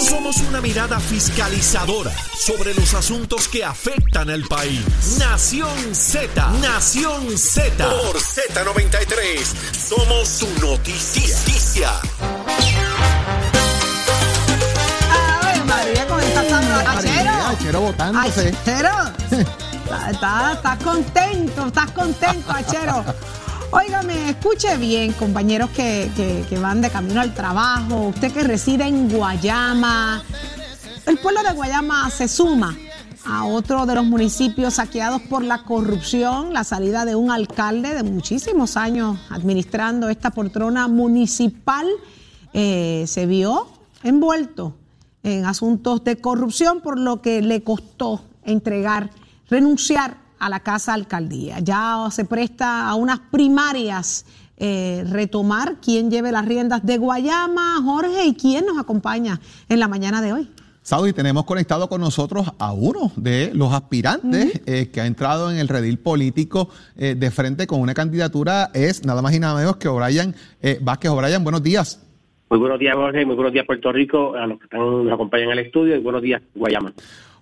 Somos una mirada fiscalizadora sobre los asuntos que afectan al país. Nación Z, Nación Z. Por Z93, somos su noticia. Ay, María, con esta sabrosa. Achero. Achero botándose. Achero. Estás estás contento, estás contento, Achero. Óigame, escuche bien, compañeros que, que- van de camino al trabajo, usted que reside en Guayama. El pueblo de Guayama se suma a otro de los municipios saqueados por la corrupción, la salida de un alcalde de muchísimos años administrando esta poltrona municipal, eh, se vio envuelto en asuntos de corrupción, por lo que le costó entregar, renunciar a la casa alcaldía. Ya se presta a unas primarias eh, retomar quién lleve las riendas de Guayama, Jorge, y quién nos acompaña en la mañana de hoy. Saudi, tenemos conectado con nosotros a uno de los aspirantes eh, que ha entrado en el redil político eh, de frente con una candidatura, es nada más y nada menos que O'Brien eh, Vázquez. O'Brien, buenos días. Muy buenos días, Jorge. Muy buenos días, Puerto Rico, a los que están, nos acompañan en el estudio. Y buenos días, Guayama.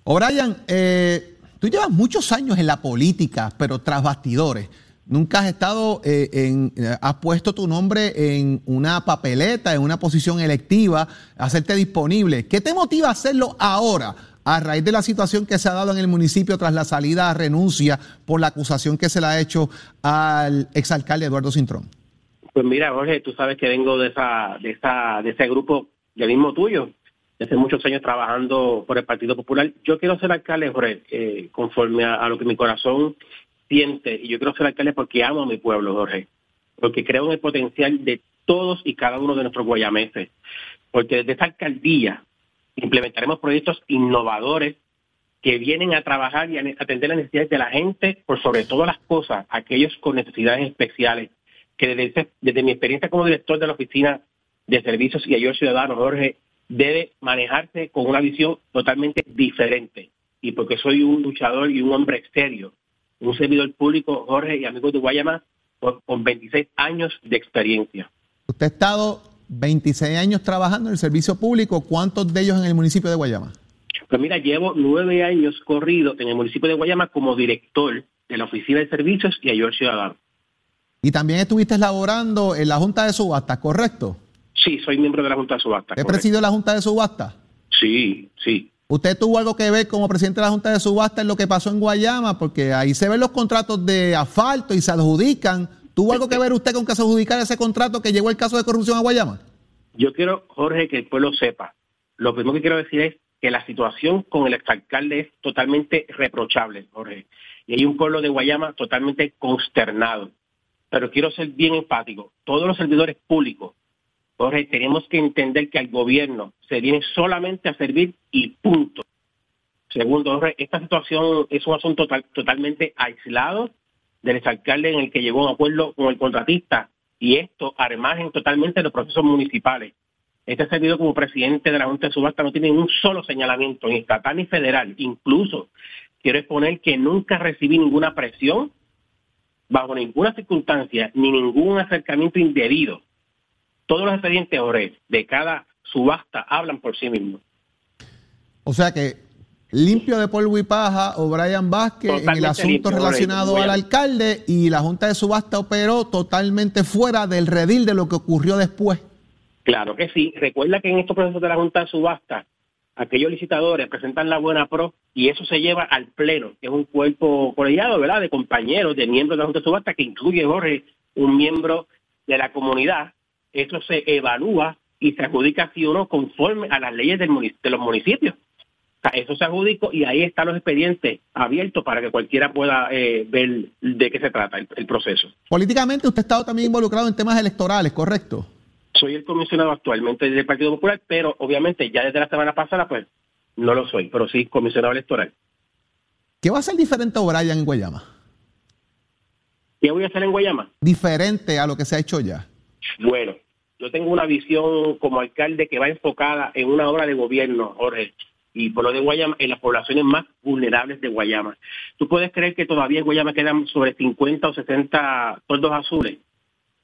O'Brien, eh, tú llevas muchos años en la política, pero tras bastidores. Nunca has estado eh, en, eh, has puesto tu nombre en una papeleta, en una posición electiva, hacerte disponible. ¿Qué te motiva a hacerlo ahora? A raíz de la situación que se ha dado en el municipio tras la salida a renuncia por la acusación que se le ha hecho al exalcalde Eduardo Cintrón. Pues mira, Jorge, tú sabes que vengo de esa, de esa, de ese grupo del mismo tuyo, desde muchos años trabajando por el Partido Popular. Yo quiero ser alcalde, Jorge, eh, conforme a, lo que mi corazón siente. Y yo quiero ser alcalde porque amo a mi pueblo, Jorge. Porque creo en el potencial de todos y cada uno de nuestros guayameses. Porque desde esta alcaldía implementaremos proyectos innovadores que vienen a trabajar y a atender las necesidades de la gente, por sobre todas las cosas, aquellos con necesidades especiales, que desde, desde mi experiencia como director de la Oficina de Servicios y Ayuda Ciudadano, Jorge, debe manejarse con una visión totalmente diferente. Y porque soy un luchador y un hombre serio, un servidor público, Jorge, y amigos de Guayama, con, con 26 años de experiencia. Usted ha estado 26 años trabajando en el servicio público. ¿Cuántos de ellos en el municipio de Guayama? Pues mira, llevo nueve años corrido en el municipio de Guayama como director de la Oficina de Servicios y Ayuda al Ciudadano. Y también estuviste laborando en la Junta de Subasta, ¿correcto? Sí, soy miembro de la Junta de Subasta. ¿Usted presidió la Junta de Subasta? Sí, sí. ¿Usted tuvo algo que ver como presidente de la Junta de Subasta en lo que pasó en Guayama? Porque ahí se ven los contratos de asfalto y se adjudican. ¿Tuvo algo que ver usted con que se adjudicara ese contrato que llegó el caso de corrupción a Guayama? Yo quiero, Jorge, que el pueblo sepa. Lo primero que quiero decir es que la situación con el exalcalde es totalmente reprochable, Jorge. Y hay un pueblo de Guayama totalmente consternado. Pero quiero ser bien enfático. Todos los servidores públicos, Jorge, tenemos que entender que al gobierno se viene solamente a servir y punto. Segundo, esta situación es un asunto total- totalmente aislado del exalcalde en el que llegó a un acuerdo con el contratista y esto al margen totalmente de los procesos municipales. Este servidor como presidente de la Junta de Subasta no tiene un solo señalamiento, ni estatal ni federal. Incluso quiero exponer que nunca recibí ninguna presión, bajo ninguna circunstancia, ni ningún acercamiento indebido. Todos los expedientes Jorge, de cada subasta hablan por sí mismos. O sea que limpio de polvo y paja, O'Brien Vázquez en el asunto limpio, relacionado correcto. al alcalde y la Junta de Subasta operó totalmente fuera del redil de lo que ocurrió después. Claro que sí. Recuerda que en estos procesos de la Junta de Subasta, aquellos licitadores presentan la buena pro y eso se lleva al pleno, que es un cuerpo colegiado, ¿verdad?, de compañeros, de miembros de la Junta de Subasta, que incluye, Jorge, un miembro de la comunidad. Eso se evalúa y se adjudica sí o no conforme a las leyes del de los municipios. O sea, eso se adjudicó y ahí están los expedientes abiertos para que cualquiera pueda eh, ver de qué se trata el- el proceso. Políticamente usted ha estado también involucrado en temas electorales, ¿correcto? soy el comisionado actualmente del Partido Popular, pero obviamente ya desde la semana pasada, pues no lo soy, pero sí comisionado electoral. ¿Qué va a ser diferente a O'Brien en Guayama? ¿Qué voy a hacer en Guayama? Diferente a lo que se ha hecho ya. Bueno, yo tengo una visión como alcalde que va enfocada en una obra de gobierno, Jorge, y por lo de Guayama, en las poblaciones más vulnerables de Guayama. ¿Tú puedes creer que todavía en Guayama quedan sobre 50 o 60 toldos azules?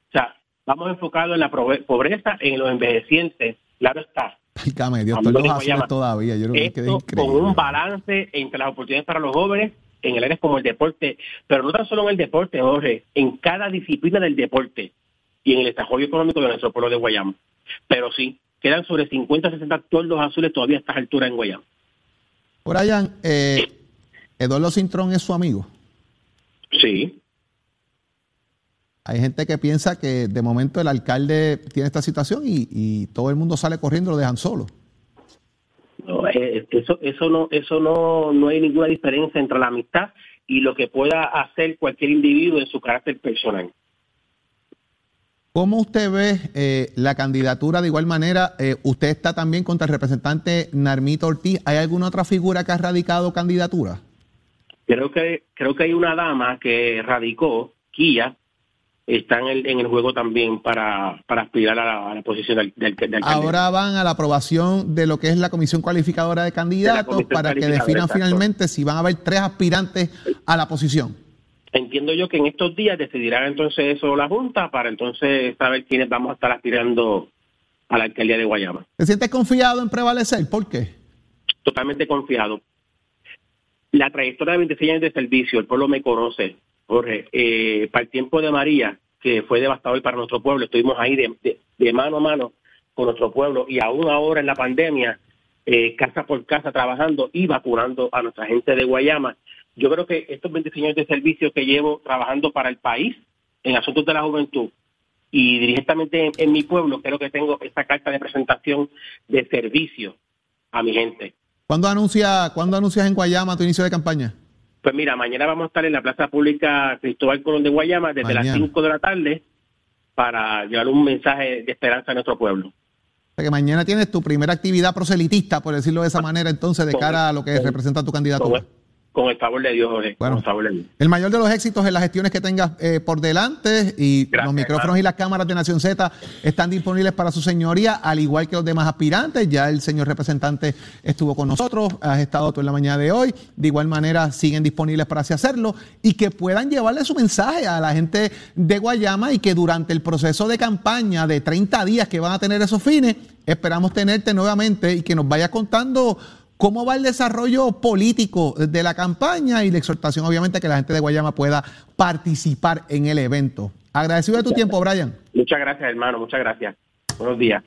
O sea, vamos enfocados en la pobreza, en los envejecientes, claro está, Dios, todos los azules todavía. Yo creo que con un balance entre las oportunidades para los jóvenes en el área como el deporte, pero no tan solo en el deporte, Jorge, en cada disciplina del deporte y en el desarrollo económico de nuestro pueblo de Guayama. Pero sí, quedan sobre 50, 60 los azules todavía a estas alturas en Guayama. Brian, eh, Eduardo Cintrón es su amigo. Sí. Hay gente que piensa que de momento el alcalde tiene esta situación y, todo el mundo sale corriendo y lo dejan solo. No, eh, eso, eso no, eso no, no hay ninguna diferencia entre la amistad y lo que pueda hacer cualquier individuo en su carácter personal. ¿Cómo usted ve eh, la candidatura de igual manera? Eh, usted está también contra el representante Narmito Ortiz. ¿Hay alguna otra figura que ha radicado candidatura? Creo que, creo que hay una dama que radicó, Kia, está en el, en el juego también para, para aspirar a la, posición del, del, Ahora van a la aprobación de lo que es la comisión cualificadora de candidatos para que definan finalmente si van a haber tres aspirantes a la posición. Entiendo yo que en estos días decidirán entonces eso la Junta para entonces saber quiénes vamos a estar aspirando a la alcaldía de Guayama. ¿Te sientes confiado en prevalecer? ¿Por qué? Totalmente confiado la trayectoria de 26 años de servicio, el pueblo me conoce, Jorge, eh, para el tiempo de María, que fue devastador para nuestro pueblo, estuvimos ahí de, mano a mano con nuestro pueblo y aún ahora en la pandemia, eh, casa por casa trabajando y vacunando a nuestra gente de Guayama. Yo creo que estos 26 años de servicio que llevo trabajando para el país en asuntos de la juventud y directamente en mi pueblo, creo que tengo esta carta de presentación de servicio a mi gente. ¿Cuándo, anuncia, ¿Cuándo anuncias en Guayama tu inicio de campaña? Pues mira, mañana vamos a estar en la Plaza Pública Cristóbal Colón de Guayama desde las 5 de la tarde para llevar un mensaje de esperanza a nuestro pueblo. O que mañana tienes tu primera actividad proselitista, por decirlo de esa manera, entonces, de cara a lo que representa tu candidatura. Con el favor de Dios, Jorge. Bueno, favor de Dios. el mayor de los éxitos en las gestiones que tengas eh, por delante y los micrófonos y las cámaras de Nación Z están disponibles para su señoría, al igual que los demás aspirantes. Ya el señor representante estuvo con nosotros, has estado tú en la mañana de hoy. De igual manera, siguen disponibles para así hacerlo y que puedan llevarle su mensaje a la gente de Guayama y que durante el proceso de campaña de 30 días que van a tener esos fines, esperamos tenerte nuevamente y que nos vayas contando cómo va el desarrollo político de la campaña y la exhortación, obviamente, que la gente de Guayama pueda participar en el evento. Agradecido de tu tiempo, Brian. Muchas gracias, hermano. Muchas gracias. Buenos días.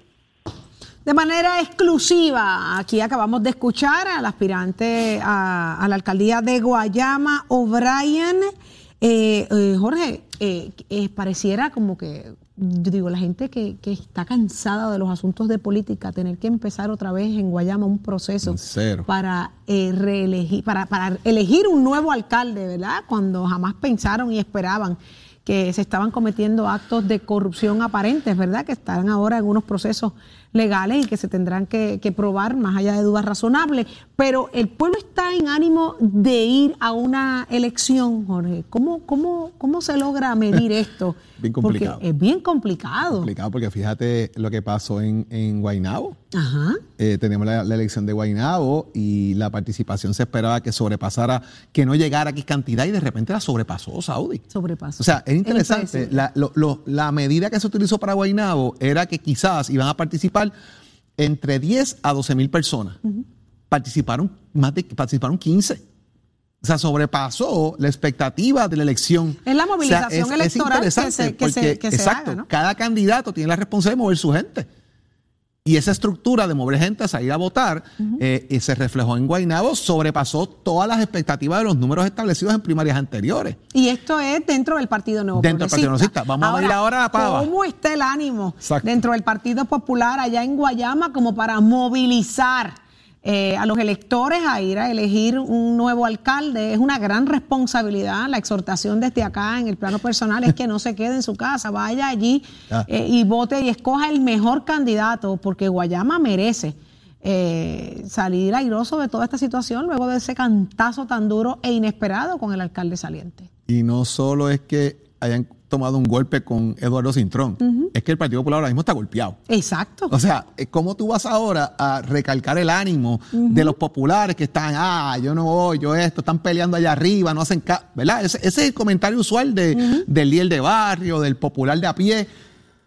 De manera exclusiva, aquí acabamos de escuchar al aspirante a, la alcaldía de Guayama, O'Brien. Eh, eh, Jorge, eh, pareciera como que yo digo, la gente que, que, está cansada de los asuntos de política, tener que empezar otra vez en Guayama un proceso para eh, reelegir, para, para elegir un nuevo alcalde, ¿verdad? Cuando jamás pensaron y esperaban que se estaban cometiendo actos de corrupción aparentes, ¿verdad? Que están ahora en unos procesos legales y que se tendrán que, que, probar más allá de dudas razonables. Pero el pueblo está en ánimo de ir a una elección, Jorge. ¿Cómo, cómo, cómo se logra medir esto? bien complicado. Porque es bien complicado. Complicado porque fíjate lo que pasó en, en Guaynabo. Ajá. Eh, tenemos la, elección de Guaynabo y la participación se esperaba que sobrepasara, que no llegara aquí cantidad y de repente la sobrepasó Saudi. Sobrepasó. O sea, es interesante. la, la medida que se utilizó para Guaynabo era que quizás iban a participar entre 10 a 12 mil personas. Participaron más de participaron 15. O sea, sobrepasó la expectativa de la elección. Es la movilización electoral que se, porque, exacto, Cada candidato tiene la responsabilidad de mover su gente. Y esa estructura de mover gente a salir a votar eh, y se reflejó en Guaynabo, sobrepasó todas las expectativas de los números establecidos en primarias anteriores. Y esto es dentro del Partido Nuevo Dentro del Partido Nuevo Vamos a ver ahora a Pava. ¿Cómo está el ánimo dentro del Partido Popular allá en Guayama como para movilizar eh, a los electores a ir a elegir un nuevo alcalde. Es una gran responsabilidad. La exhortación desde acá en el plano personal es que no se quede en su casa, vaya allí eh, y vote y escoja el mejor candidato, porque Guayama merece. Eh, salir airoso de toda esta situación luego de ese cantazo tan duro e inesperado con el alcalde saliente. Y no solo es que hayan tomado un golpe con Eduardo Cintrón. Es que el Partido Popular ahora mismo está golpeado. Exacto. O sea, ¿cómo tú vas ahora a recalcar el ánimo de los populares que están, ah, yo no voy, yo esto, están peleando allá arriba, no hacen caso, ¿verdad? Ese, es el comentario usual de, del líder de barrio, del popular de a pie.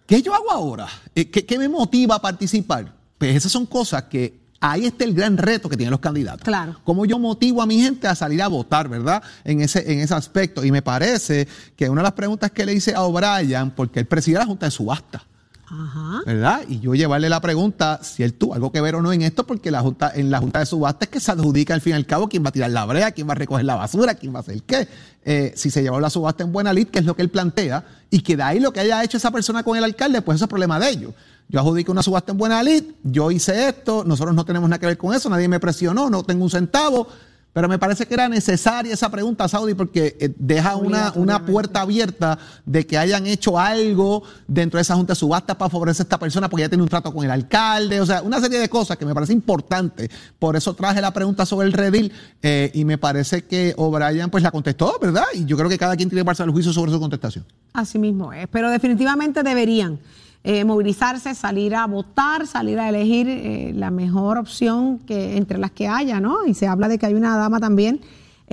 ¿Qué yo hago ahora? Eh, ¿Qué, qué me motiva a participar? Pues esas son cosas que ahí está el gran reto que tienen los candidatos. Claro. Cómo yo motivo a mi gente a salir a votar, ¿verdad? En ese, en ese aspecto. Y me parece que una de las preguntas que le hice a O'Brien, porque él preside la Junta de Subasta. Ajá. ¿verdad? Y yo llevarle la pregunta si él tuvo algo que ver o no en esto, porque la junta, en la Junta de Subasta es que se adjudica al fin y al cabo quién va a tirar la brea, quién va a recoger la basura, quién va a hacer qué. Eh, si se llevó la subasta en buena lid, que es lo que él plantea, y que de ahí lo que haya hecho esa persona con el alcalde, pues eso es problema de ellos. Yo adjudico una subasta en buena lid, yo hice esto, nosotros no tenemos nada que ver con eso, nadie me presionó, no tengo un centavo. Pero me parece que era necesaria esa pregunta, Saudi, porque eh, deja una, una puerta abierta de que hayan hecho algo dentro de esa junta de subasta para favorecer a esta persona porque ya tiene un trato con el alcalde, o sea, una serie de cosas que me parece importante. Por eso traje la pregunta sobre el redil eh, y me parece que O'Brien pues la contestó, ¿verdad? Y yo creo que cada quien tiene que pasar el juicio sobre su contestación. Así mismo es, pero definitivamente deberían eh, movilizarse, salir a votar, salir a elegir eh, la mejor opción que entre las que haya, ¿no? Y se habla de que hay una dama también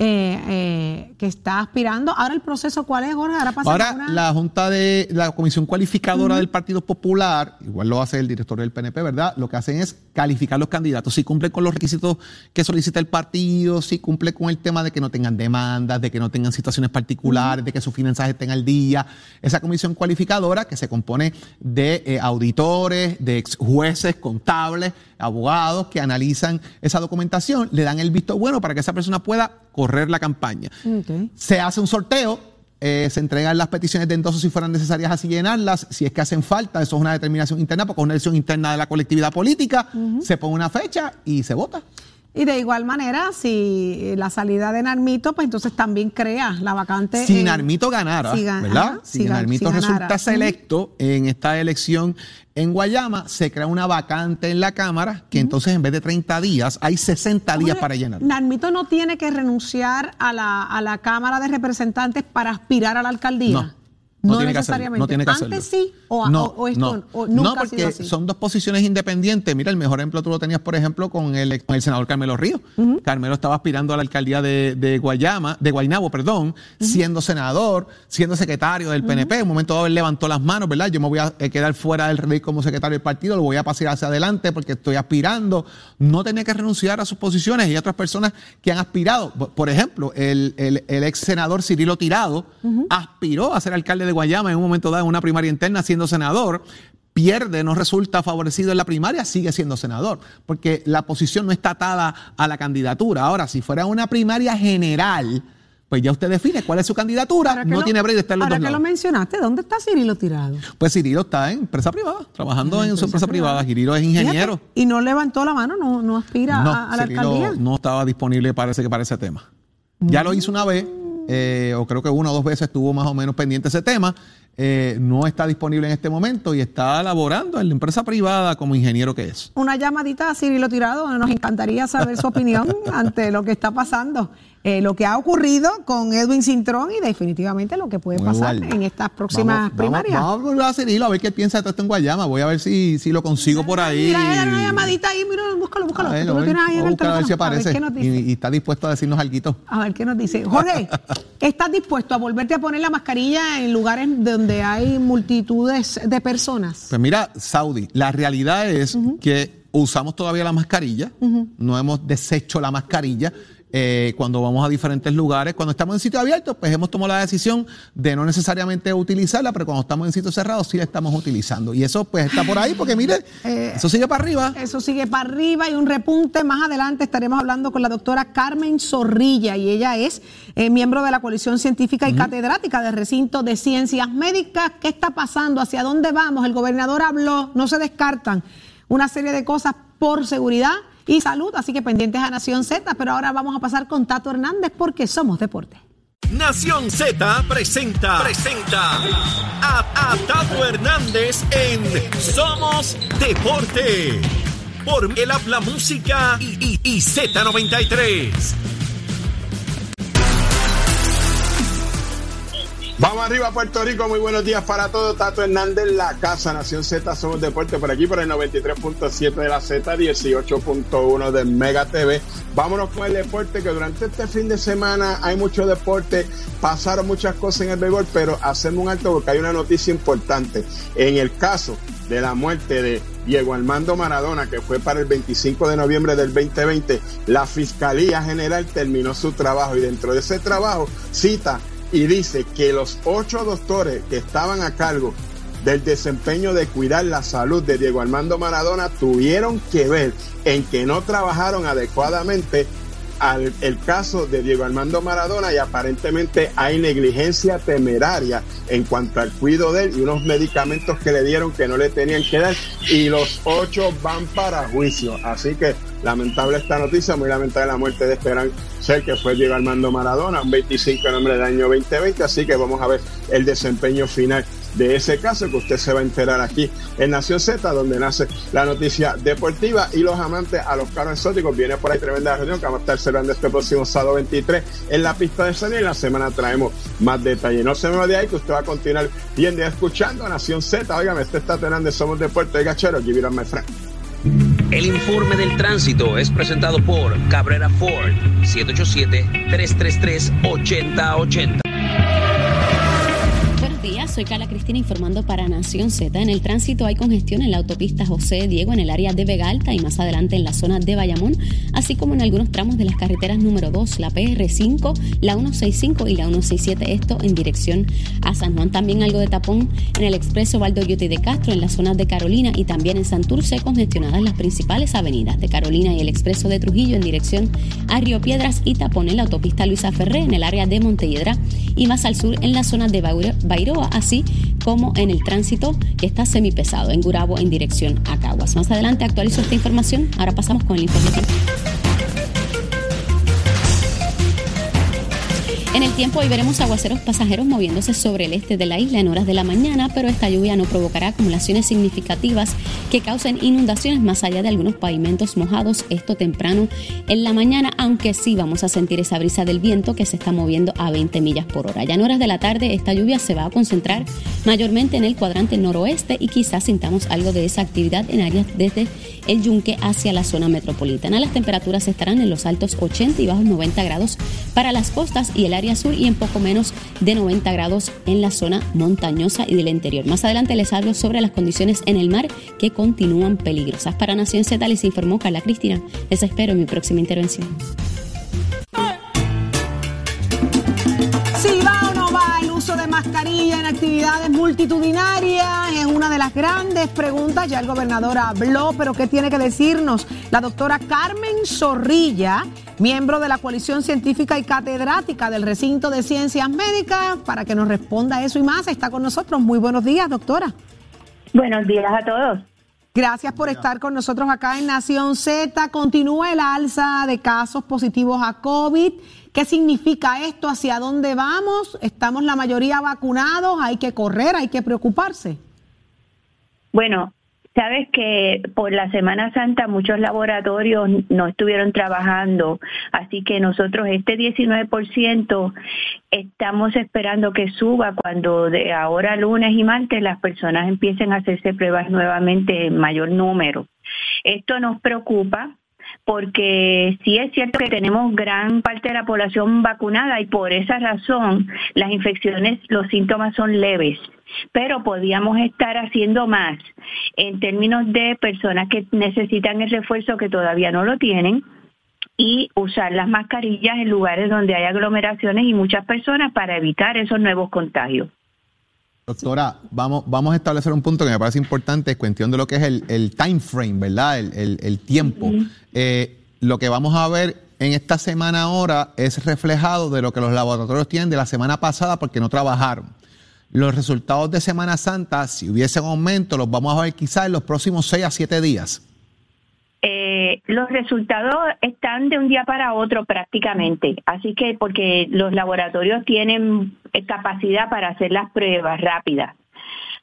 eh, eh, que está aspirando. Ahora el proceso, ¿cuál es, Jorge? Ahora pasa Ahora, una- la Junta de la Comisión Cualificadora del Partido Popular, igual lo hace el director del PNP, ¿verdad? Lo que hacen es calificar los candidatos, si cumplen con los requisitos que solicita el partido, si cumple con el tema de que no tengan demandas, de que no tengan situaciones particulares, de que sus finanzas estén al día. Esa comisión cualificadora que se compone de eh, auditores, de ex jueces, contables, abogados que analizan esa documentación, le dan el visto bueno para que esa persona pueda correr la campaña. Se hace un sorteo, eh, se entregan las peticiones de endoso si fueran necesarias así llenarlas, si es que hacen falta, eso es una determinación interna, porque es una decisión interna de la colectividad política, se pone una fecha y se vota. Y de igual manera, si la salida de Narmito, pues entonces también crea la vacante. Si en- Narmito ganara, si ¿verdad? ajá, si Narmito si resulta selecto en esta elección en Guayama, se crea una vacante en la Cámara, que entonces en vez de 30 días, hay 60 días para llenar. Narmito no tiene que renunciar a la, a la Cámara de Representantes para aspirar a la alcaldía. No, no tiene que hacerlo, necesariamente. no tiene que hacerlo. Antes sí, o, no, o- o esto no, o no, nunca ha sido porque así. son dos posiciones independientes. Mira, el mejor ejemplo tú lo tenías, por ejemplo, con el, con el senador Carmelo Ríos. Carmelo estaba aspirando a la alcaldía de, de Guayama, de Guaynabo, perdón, siendo senador, siendo secretario del PNP. En un momento dado él levantó las manos, ¿verdad? Yo me voy a eh, quedar fuera del rey como secretario del partido, lo voy a pasar hacia adelante porque estoy aspirando. No tenía que renunciar a sus posiciones y otras personas que han aspirado. Por- Por ejemplo, el, el- el ex senador Cirilo Tirado aspiró a ser alcalde de Guayama en un momento dado en una primaria interna siendo senador. Pierde, no resulta favorecido en la primaria, sigue siendo senador, porque la posición no está atada a la candidatura. Ahora, si fuera una primaria general, pues ya usted define cuál es su candidatura, no lo- tiene break de estar en los Ahora dos que lo mencionaste, ¿dónde está Cirilo tirado? Pues Cirilo está en empresa privada, trabajando en su empresa privada. Cirilo es ingeniero. Fíjate, y no levantó la mano, no, no aspira No, a, a la Cirilo alcaldía. no estaba disponible, parece que para ese tema. Ya lo hizo una vez, eh, o creo que una o dos veces estuvo más o menos pendiente ese tema. eh, no está disponible en este momento y está laborando en la empresa privada como ingeniero que es. Una llamadita a Cirilo Tirado, nos encantaría saber su opinión ante lo que está pasando, eh, lo que ha ocurrido con Edwin Cintrón y definitivamente lo que puede Muy pasar igual. en estas próximas Vamos- primarias. Vamos, vamos a volver a ver qué piensa de todo esto en Guayama. Voy a ver si, si lo consigo por ahí. Mira, una llamadita ahí, mira, búscalo, búscalo. A ver, Tú lo ver, tienes ahí en el buscar a ver si teléfono. Ver aparece qué nos y, dice. y está dispuesto a decirnos algo. A ver qué nos dice. Jorge, ¿estás dispuesto a volverte a poner la mascarilla en lugares donde hay multitudes de personas? Pues mira, Saudi, la realidad es que usamos todavía la mascarilla, no hemos deshecho la mascarilla. Eh, cuando vamos a diferentes lugares, cuando estamos en sitios abiertos, pues hemos tomado la decisión de no necesariamente utilizarla, pero cuando estamos en sitios cerrados sí la estamos utilizando. Y eso pues está por ahí, porque mire, Eh, eso sigue para arriba. Eso sigue para arriba y un repunte. Más adelante estaremos hablando con la doctora Carmen Zorrilla y ella es eh, miembro de la coalición científica y catedrática del recinto de ciencias médicas. ¿Qué está pasando? ¿Hacia dónde vamos? El gobernador habló, no se descartan una serie de cosas por seguridad y salud, así que pendientes a Nación Z, pero ahora vamos a pasar con Tato Hernández porque somos deporte. Nación Z presenta, presenta a, Tato Hernández en Somos Deporte. Por el habla música y, y- y Z93. Vamos arriba Puerto Rico, muy buenos días para todos. Tato Hernández, la casa Nación Z, somos deporte por aquí por el 93.7 de la Z, 18.1 de Mega TV. Vámonos con el deporte que durante este fin de semana hay mucho deporte, pasaron muchas cosas en el béisbol, pero hacemos un alto porque hay una noticia importante. En el caso de la muerte de Diego Armando Maradona, que fue para el 25 de noviembre del 2020, la Fiscalía General terminó su trabajo y dentro de ese trabajo cita y dice que los ocho doctores que estaban a cargo del desempeño de cuidar la salud de Diego Armando Maradona tuvieron que ver en que no trabajaron adecuadamente al el caso de Diego Armando Maradona y aparentemente hay negligencia temeraria en cuanto al cuidado de él y unos medicamentos que le dieron que no le tenían que dar y los ocho van para juicio. Así que lamentable esta noticia, muy lamentable la muerte de Esperan Ser, que fue Diego Armando Maradona, un 25 de noviembre del año 2020, así que vamos a ver el desempeño final de ese caso que usted se va a enterar aquí en Nación Z, donde nace la noticia deportiva y los amantes a los carros exóticos. Viene por ahí tremenda reunión que vamos a estar celebrando este próximo sábado 23 en la pista de San y en la semana traemos más detalles. No se me de ahí que usted va a continuar viendo y escuchando Nación Z. Oigan, este está de Somos Deportes de Gachero. Give it my friend. El informe del tránsito es presentado por Cabrera Ford 787 333 8080 soy Carla Cristina informando para Nación Z. En el tránsito hay congestión en la autopista José Diego en el área de Vega Alta y más adelante en la zona de Bayamón, así como en algunos tramos de las carreteras número 2, la PR5, la 165 y la 167, esto en dirección a San Juan. También algo de tapón en el expreso Valdoyote de Castro en la zona de Carolina y también en Santurce congestionadas las principales avenidas de Carolina y el expreso de Trujillo en dirección a Río Piedras y tapón en la autopista Luisa Ferré en el área de Montelledra y más al sur en la zona de Bairoa así como en el tránsito que está semipesado en Gurabo en dirección a Caguas. Más adelante actualizo esta información. Ahora pasamos con el información. En el tiempo hoy veremos aguaceros pasajeros moviéndose sobre el este de la isla en horas de la mañana, pero esta lluvia no provocará acumulaciones significativas que causen inundaciones más allá de algunos pavimentos mojados, esto temprano en la mañana, aunque sí vamos a sentir esa brisa del viento que se está moviendo a 20 millas por hora. Ya en horas de la tarde esta lluvia se va a concentrar mayormente en el cuadrante noroeste y quizás sintamos algo de esa actividad en áreas desde el yunque hacia la zona metropolitana. Las temperaturas estarán en los altos 80 y bajos 90 grados para las costas y el área sur y en poco menos de 90 grados en la zona montañosa y del interior. Más adelante les hablo sobre las condiciones en el mar que continúan peligrosas. Para Nación Z les informó Carla Cristina. Les espero en mi próxima intervención. de mascarilla en actividades multitudinarias es una de las grandes preguntas. Ya el gobernador habló, pero ¿qué tiene que decirnos la doctora Carmen Zorrilla, miembro de la coalición científica y catedrática del recinto de ciencias médicas, para que nos responda eso y más? Está con nosotros. Muy buenos días, doctora. Buenos días a todos. Gracias por estar con nosotros acá en Nación Z. Continúa el alza de casos positivos a COVID. ¿Qué significa esto? ¿Hacia dónde vamos? ¿Estamos la mayoría vacunados? ¿Hay que correr? ¿Hay que preocuparse? Bueno, Sabes que por la Semana Santa muchos laboratorios no estuvieron trabajando, así que nosotros este 19% estamos esperando que suba cuando de ahora lunes y martes las personas empiecen a hacerse pruebas nuevamente en mayor número. Esto nos preocupa porque sí es cierto que tenemos gran parte de la población vacunada y por esa razón las infecciones, los síntomas son leves pero podíamos estar haciendo más en términos de personas que necesitan el refuerzo que todavía no lo tienen y usar las mascarillas en lugares donde hay aglomeraciones y muchas personas para evitar esos nuevos contagios. Doctora, vamos, vamos a establecer un punto que me parece importante, es cuestión de lo que es el, time frame, ¿verdad? El, tiempo. Eh, lo que vamos a ver en esta semana ahora es reflejado de lo que los laboratorios tienen de la semana pasada porque no trabajaron. Los resultados de Semana Santa, si hubiese un aumento, los vamos a ver quizás en los próximos 6 a 7 días. Eh, los resultados están de un día para otro prácticamente, así que porque los laboratorios tienen capacidad para hacer las pruebas rápidas.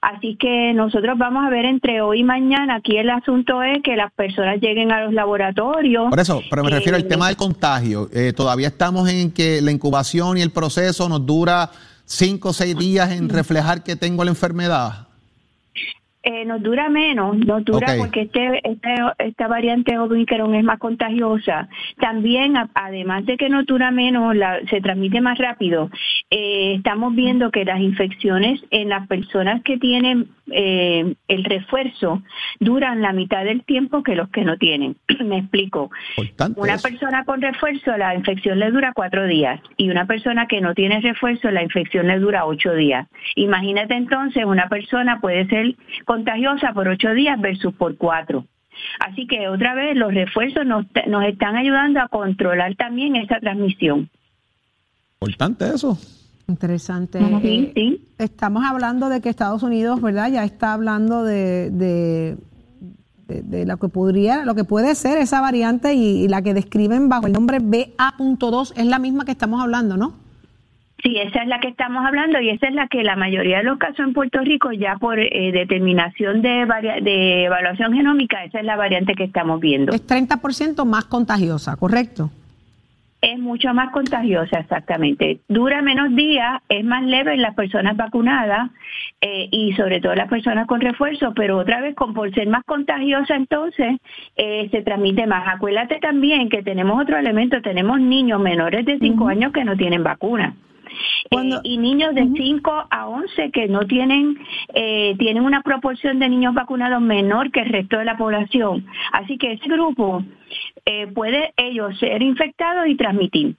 Así que nosotros vamos a ver entre hoy y mañana. Aquí el asunto es que las personas lleguen a los laboratorios. Por eso, pero me refiero al eh, tema del contagio. Eh, todavía estamos en que la incubación y el proceso nos dura cinco o seis días en reflejar que tengo la enfermedad? Eh, nos dura menos, nos dura porque este, este, esta variante Omicron es más contagiosa. También, además de que nos dura menos, la, se transmite más rápido, eh, estamos viendo que las infecciones en las personas que tienen eh, el refuerzo duran la mitad del tiempo que los que no tienen. Me explico. una persona con refuerzo, la infección le dura cuatro días y una persona que no tiene refuerzo, la infección le dura ocho días. Imagínate entonces, una persona puede ser contagiosa por ocho días versus por cuatro. Así que otra vez los refuerzos nos, nos están ayudando a controlar también esa transmisión. Importante eso. Interesante. Eh, estamos hablando de que Estados Unidos, ¿verdad? Ya está hablando de, de, lo que podría, lo que puede ser esa variante y, la que describen bajo el nombre BA.2 es la misma que estamos hablando, ¿no? Sí, esa es la que estamos hablando y esa es la que la mayoría de los casos en Puerto Rico ya por eh, determinación de, de evaluación genómica, esa es la variante que estamos viendo. Es 30% más contagiosa, ¿correcto? es mucho más contagiosa, exactamente. Dura menos días, es más leve en las personas vacunadas eh, y sobre todo las personas con refuerzo, pero otra vez, con por ser más contagiosa, entonces eh, se transmite más. Acuérdate también que tenemos otro elemento, tenemos niños menores de 5 años que no tienen vacuna. Eh, y niños de 5 a 11 que no tienen, eh, tienen una proporción de niños vacunados menor que el resto de la población. Así que ese grupo eh, puede ellos ser infectados y transmitir.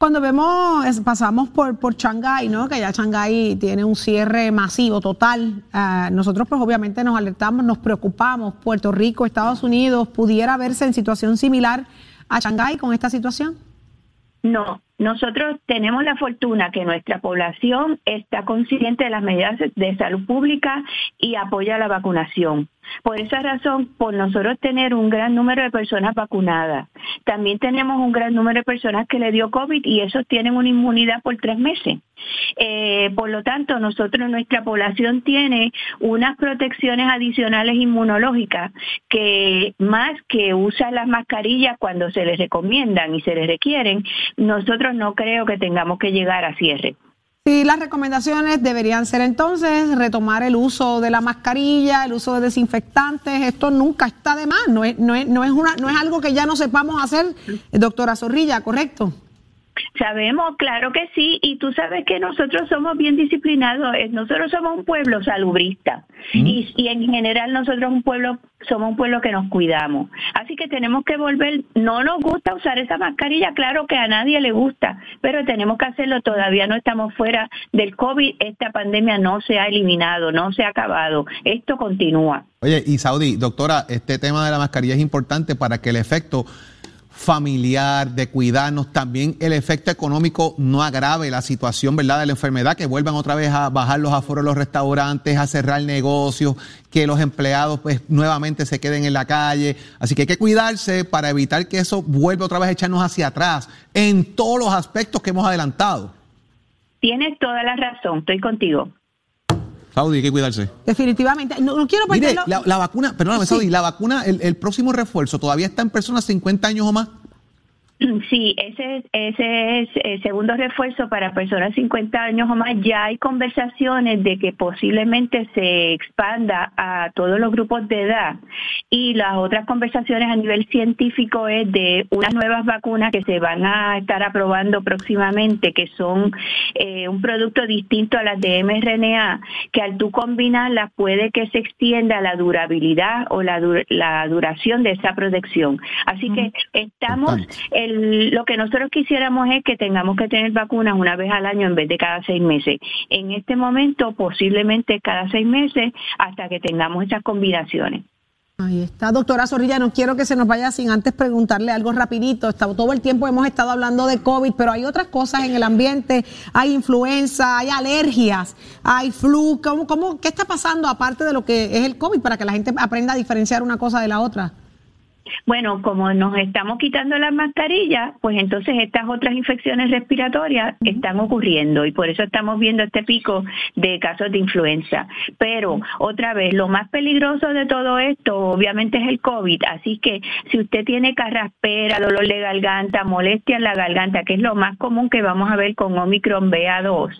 Cuando vemos, pasamos por, por Shanghái, ¿no? Que ya Shanghái tiene un cierre masivo, total. Ah, nosotros pues obviamente nos alertamos, nos preocupamos. Puerto Rico, Estados Unidos, ¿pudiera verse en situación similar a Shanghái con esta situación? No, nosotros tenemos la fortuna que nuestra población está consciente de las medidas de salud pública y apoya la vacunación. Por esa razón, por nosotros tener un gran número de personas vacunadas, también tenemos un gran número de personas que le dio COVID y esos tienen una inmunidad por tres meses. Eh, por lo tanto, nosotros, nuestra población tiene unas protecciones adicionales inmunológicas que más que usa las mascarillas cuando se les recomiendan y se les requieren, nosotros no creo que tengamos que llegar a cierre. Sí, las recomendaciones deberían ser entonces retomar el uso de la mascarilla, el uso de desinfectantes. Esto nunca está de más. No es, no es, no es, una, no es algo que ya no sepamos hacer, doctora Zorrilla, ¿correcto? Sabemos, claro que sí, y tú sabes que nosotros somos bien disciplinados, eh, nosotros somos un pueblo salubrista y, y, en general nosotros un pueblo somos un pueblo que nos cuidamos. Así que tenemos que volver, no nos gusta usar esa mascarilla, claro que a nadie le gusta, pero tenemos que hacerlo, todavía no estamos fuera del COVID, esta pandemia no se ha eliminado, no se ha acabado, esto continúa. Oye, y Saudi, doctora, este tema de la mascarilla es importante para que el efecto familiar, de cuidarnos, también el efecto económico no agrave la situación, ¿verdad?, de la enfermedad, que vuelvan otra vez a bajar los aforos de los restaurantes, a cerrar negocios, que los empleados pues nuevamente se queden en la calle. Así que hay que cuidarse para evitar que eso vuelva otra vez a echarnos hacia atrás en todos los aspectos que hemos adelantado. Tienes toda la razón, estoy contigo. Saudi, hay que cuidarse. Definitivamente. No, quiero Mire, la, vacuna, perdóname, Saudi, la vacuna, el, el próximo refuerzo, ¿todavía está en personas 50 años o más? Sí, ese, ese es el segundo refuerzo para personas 50 años o más. Ya hay conversaciones de que posiblemente se expanda a todos los grupos de edad. Y las otras conversaciones a nivel científico es de unas nuevas vacunas que se van a estar aprobando próximamente, que son eh, un producto distinto a las de mRNA, que al tú combinarlas puede que se extienda la durabilidad o la, la duración de esa protección. Así que estamos lo que nosotros quisiéramos es que tengamos que tener vacunas una vez al año en vez de cada seis meses. En este momento, posiblemente cada seis meses hasta que tengamos esas combinaciones. Ahí está, doctora Zorrilla, no quiero que se nos vaya sin antes preguntarle algo rapidito. todo el tiempo hemos estado hablando de COVID, pero hay otras cosas en el ambiente, hay influenza, hay alergias, hay flu. ¿Cómo, cómo, ¿Qué está pasando aparte de lo que es el COVID para que la gente aprenda a diferenciar una cosa de la otra? Bueno, como nos estamos quitando las mascarillas, pues entonces estas otras infecciones respiratorias están ocurriendo y por eso estamos viendo este pico de casos de influenza. Pero otra vez, lo más peligroso de todo esto obviamente es el COVID, así que si usted tiene carraspera, dolor de garganta, molestia en la garganta, que es lo más común que vamos a ver con Omicron BA2,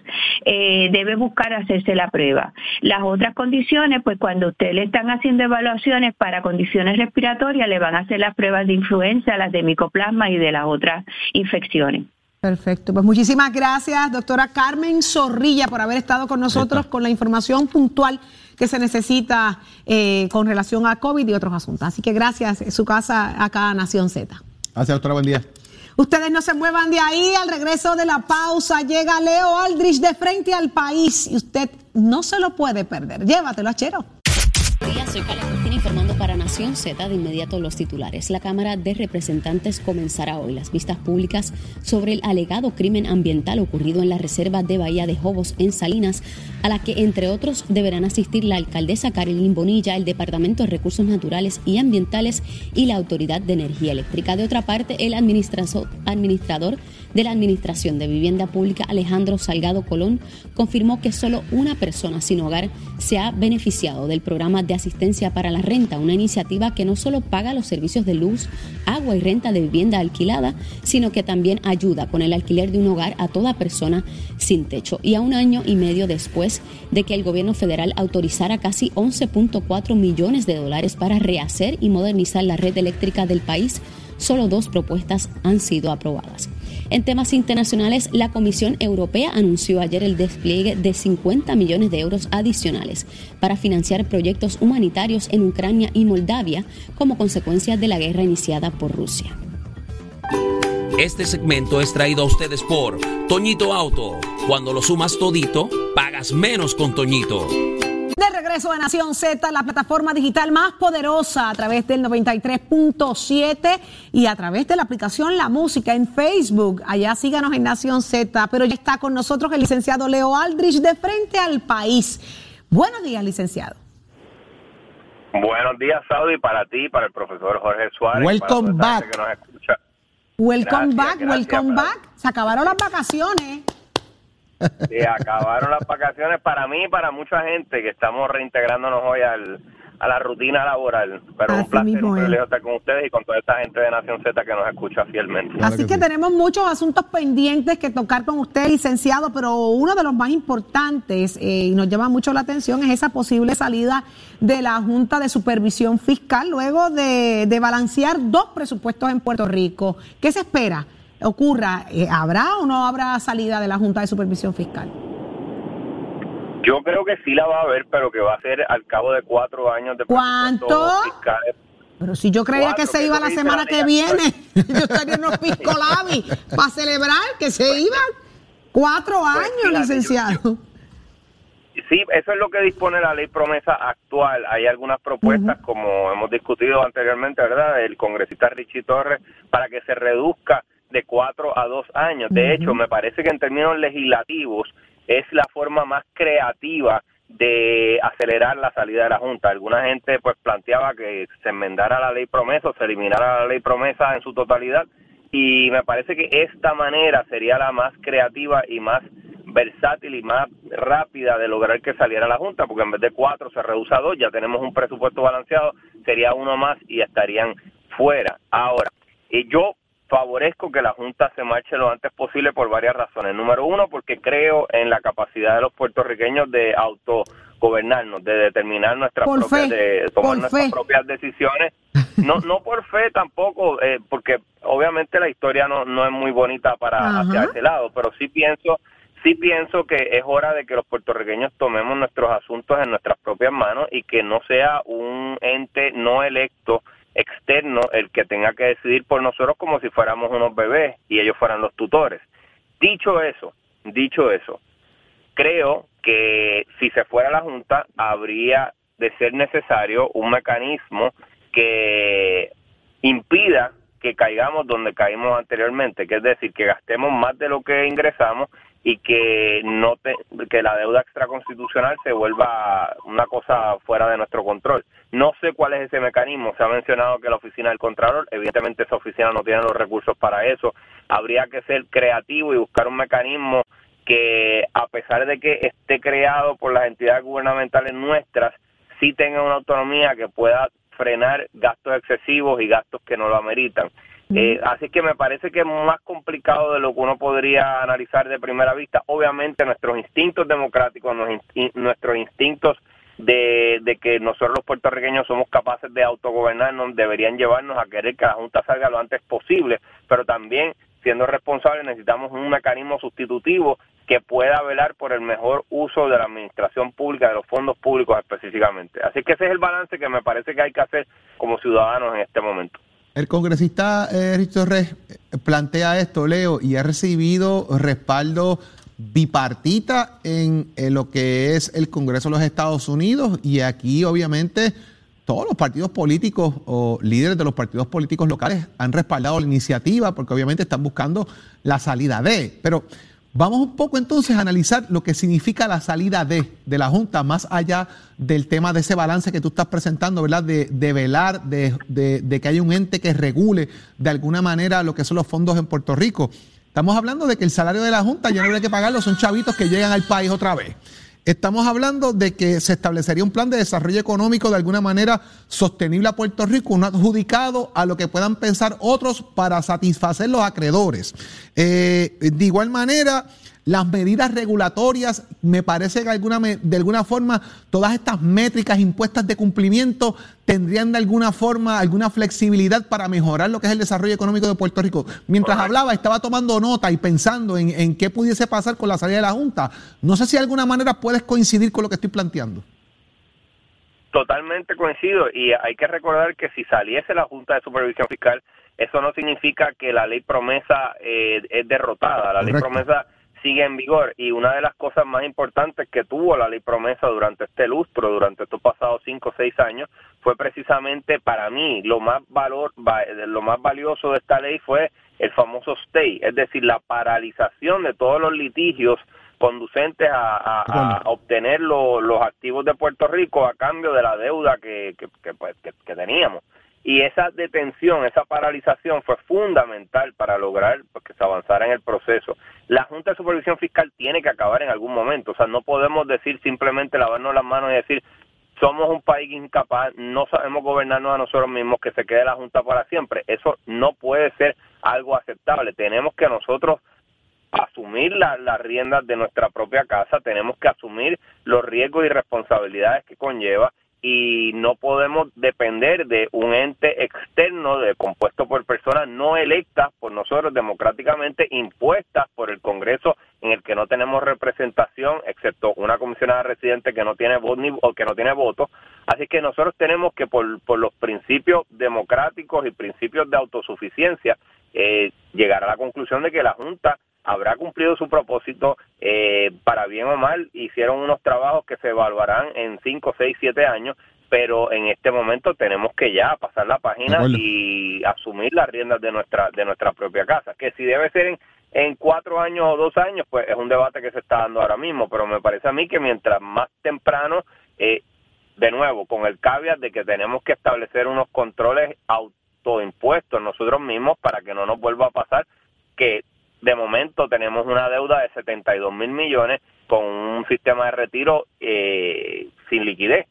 eh, debe buscar hacerse la prueba. Las otras condiciones, pues cuando usted le están haciendo evaluaciones para condiciones respiratorias, le van a hacer las pruebas de influenza, las de micoplasma y de las otras infecciones. Perfecto, pues muchísimas gracias, doctora Carmen Zorrilla, por haber estado con nosotros con la información puntual que se necesita eh, con relación a COVID y otros asuntos. Así que gracias, su casa acá, Nación Z. Gracias, doctora, buen día. Ustedes no se muevan de ahí, al regreso de la pausa llega Leo Aldrich de frente al país y usted no se lo puede perder. Llévatelo, Achero. Soy Carla Cristina informando para Nación Z de inmediato los titulares. La Cámara de Representantes comenzará hoy las vistas públicas sobre el alegado crimen ambiental ocurrido en la reserva de Bahía de Jobos en Salinas, a la que entre otros deberán asistir la alcaldesa Carolyn Bonilla, el Departamento de Recursos Naturales y Ambientales y la Autoridad de Energía Eléctrica. De otra parte, el administrador de la Administración de Vivienda Pública, Alejandro Salgado Colón, confirmó que solo una persona sin hogar se ha beneficiado del programa de asistencia para la renta, una iniciativa que no solo paga los servicios de luz, agua y renta de vivienda alquilada, sino que también ayuda con el alquiler de un hogar a toda persona sin techo. Y a un año y medio después de que el gobierno federal autorizara casi 11.4 millones de dólares para rehacer y modernizar la red eléctrica del país, solo dos propuestas han sido aprobadas. En temas internacionales, la Comisión Europea anunció ayer el despliegue de 50 millones de euros adicionales para financiar proyectos humanitarios en Ucrania y Moldavia como consecuencia de la guerra iniciada por Rusia. Este segmento es traído a ustedes por Toñito Auto. Cuando lo sumas todito, pagas menos con Toñito. De regreso a Nación Z, la plataforma digital más poderosa a través del 93.7 y a través de la aplicación La Música en Facebook. Allá síganos en Nación Z, pero ya está con nosotros el licenciado Leo Aldrich de Frente al País. Buenos días, licenciado. Buenos días, Saudi, para ti, para el profesor Jorge Suárez. Welcome back. Welcome back, welcome back. Se acabaron las vacaciones. Se acabaron las vacaciones para mí y para mucha gente que estamos reintegrándonos hoy al, a la rutina laboral. Pero un placer, un privilegio estar con ustedes y con toda esta gente de Nación Z que nos escucha fielmente. Así que, tenemos muchos asuntos pendientes que tocar con usted, licenciado, pero uno de los más importantes eh, y nos llama mucho la atención es esa posible salida de la Junta de Supervisión Fiscal luego de, de balancear dos presupuestos en Puerto Rico. ¿Qué se espera? ocurra, eh, ¿habrá o no habrá salida de la Junta de Supervisión Fiscal? Yo creo que sí la va a haber, pero que va a ser al cabo de cuatro años de ¿Cuánto? Fiscales. Pero si yo creía que se iba la semana que viene, yo estaría en los Piscolabi para celebrar que se iban cuatro pues años, licenciado. Sí, eso es lo que dispone la ley promesa actual. Hay algunas propuestas, como hemos discutido anteriormente, ¿verdad?, el congresista Richie Torres, para que se reduzca de cuatro a dos años. De hecho, me parece que en términos legislativos es la forma más creativa de acelerar la salida de la Junta. Alguna gente pues planteaba que se enmendara la ley promesa o se eliminara la ley promesa en su totalidad y me parece que esta manera sería la más creativa y más versátil y más rápida de lograr que saliera la Junta, porque en vez de cuatro se reduce a dos, ya tenemos un presupuesto balanceado, sería uno más y estarían fuera. Ahora, y yo favorezco que la Junta se marche lo antes posible por varias razones. Número uno, porque creo en la capacidad de los puertorriqueños de autogobernarnos, de determinar nuestras propias, de tomar nuestras propias decisiones. No, no por fe tampoco, eh, porque obviamente la historia no, no es muy bonita para hacia ese lado, pero sí pienso sí pienso que es hora de que los puertorriqueños tomemos nuestros asuntos en nuestras propias manos y que no sea un ente no electo externo el que tenga que decidir por nosotros como si fuéramos unos bebés y ellos fueran los tutores. Dicho eso, dicho eso, creo que si se fuera la Junta habría de ser necesario un mecanismo que impida que caigamos donde caímos anteriormente, que es decir, que gastemos más de lo que ingresamos y que no que la deuda extraconstitucional se vuelva una cosa fuera de nuestro control. No sé cuál es ese mecanismo. Se ha mencionado que la oficina del Contralor, evidentemente esa oficina no tiene los recursos para eso. Habría que ser creativo y buscar un mecanismo que, a pesar de que esté creado por las entidades gubernamentales nuestras, sí tenga una autonomía que pueda frenar gastos excesivos y gastos que no lo ameritan. Eh, así que me parece que es más complicado de lo que uno podría analizar de primera vista. Obviamente nuestros instintos democráticos, nuestros instintos de, de, que nosotros los puertorriqueños somos capaces de autogobernarnos deberían llevarnos a querer que la Junta salga lo antes posible, pero también siendo responsables necesitamos un mecanismo sustitutivo que pueda velar por el mejor uso de la administración pública, de los fondos públicos específicamente. Así que ese es el balance que me parece que hay que hacer como ciudadanos en este momento. El congresista eh, plantea esto, Leo, y ha recibido respaldo bipartita en, lo que es el Congreso de los Estados Unidos y aquí obviamente todos los partidos políticos o líderes de los partidos políticos locales han respaldado la iniciativa porque obviamente están buscando la salida de. Pero vamos un poco entonces a analizar lo que significa la salida de, de la Junta, más allá del tema de ese balance que tú estás presentando, ¿verdad? De, de velar, de, de que haya un ente que regule de alguna manera lo que son los fondos en Puerto Rico. Estamos hablando de que el salario de la Junta ya no habría que pagarlo, son chavitos que llegan al país otra vez. Estamos hablando de que se establecería un plan de desarrollo económico de alguna manera sostenible a Puerto Rico, un adjudicado a lo que puedan pensar otros para satisfacer los acreedores. Eh, de igual manera, las medidas regulatorias, me parece que alguna, de alguna forma todas estas métricas impuestas de cumplimiento tendrían de alguna forma alguna flexibilidad para mejorar lo que es el desarrollo económico de Puerto Rico. Mientras hablaba, estaba tomando nota y pensando en, en qué pudiese pasar con la salida de la Junta. No sé si de alguna manera puedes coincidir con lo que estoy planteando. Totalmente coincido y hay que recordar que si saliese la Junta de Supervisión Fiscal, eso no significa que la ley promesa eh, es derrotada. La ley promesa sigue en vigor y una de las cosas más importantes que tuvo la ley promesa durante este lustro, durante estos pasados cinco o seis años, fue precisamente para mí lo más valor, lo más valioso de esta ley fue el famoso stay, es decir, la paralización de todos los litigios conducentes a, obtener los activos de Puerto Rico a cambio de la deuda que, que, pues, que teníamos. Y esa detención, esa paralización fue fundamental para lograr que se avanzara en el proceso. La Junta de Supervisión Fiscal tiene que acabar en algún momento. O sea, no podemos decir simplemente lavarnos las manos y decir somos un país incapaz, no sabemos gobernarnos a nosotros mismos, que se quede la Junta para siempre. Eso no puede ser algo aceptable. Tenemos que nosotros asumir las riendas de nuestra propia casa, tenemos que asumir los riesgos y responsabilidades que conlleva y no podemos depender de un ente externo de, compuesto por personas no electas por nosotros democráticamente impuestas por el Congreso en el que no tenemos representación excepto una comisionada residente que no tiene voto o que no tiene voto. Así que nosotros tenemos que por, por los principios democráticos y principios de autosuficiencia eh, llegar a la conclusión de que la Junta habrá cumplido su propósito eh, para bien o mal. Hicieron unos trabajos que se evaluarán en 5, 6, 7 años, pero en este momento tenemos que ya pasar la página y asumir las riendas de nuestra de nuestra propia casa. Que si debe ser en, en cuatro años o dos años, pues es un debate que se está dando ahora mismo, pero me parece a mí que mientras más temprano, eh, de nuevo, con el caveat de que tenemos que establecer unos controles autoimpuestos nosotros mismos para que no nos vuelva a pasar que de momento tenemos una deuda de 72 mil millones con un sistema de retiro eh, sin liquidez.